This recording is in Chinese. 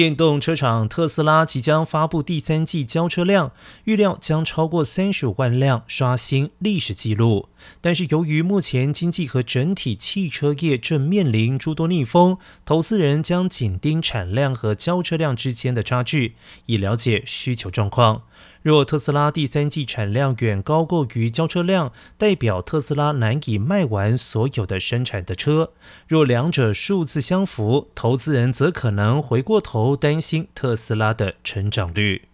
电动车厂特斯拉即将发布第三季交车量，预料将超过三十五万辆，刷新历史纪录。但是，由于目前经济和整体汽车业正面临诸多逆风，投资人将紧盯产量和交车量之间的差距，以了解需求状况。若特斯拉第三季产量远高过于交车量，代表特斯拉难以卖完所有的生产的车；若两者数字相符，投资人则可能回过头担心特斯拉的成长率。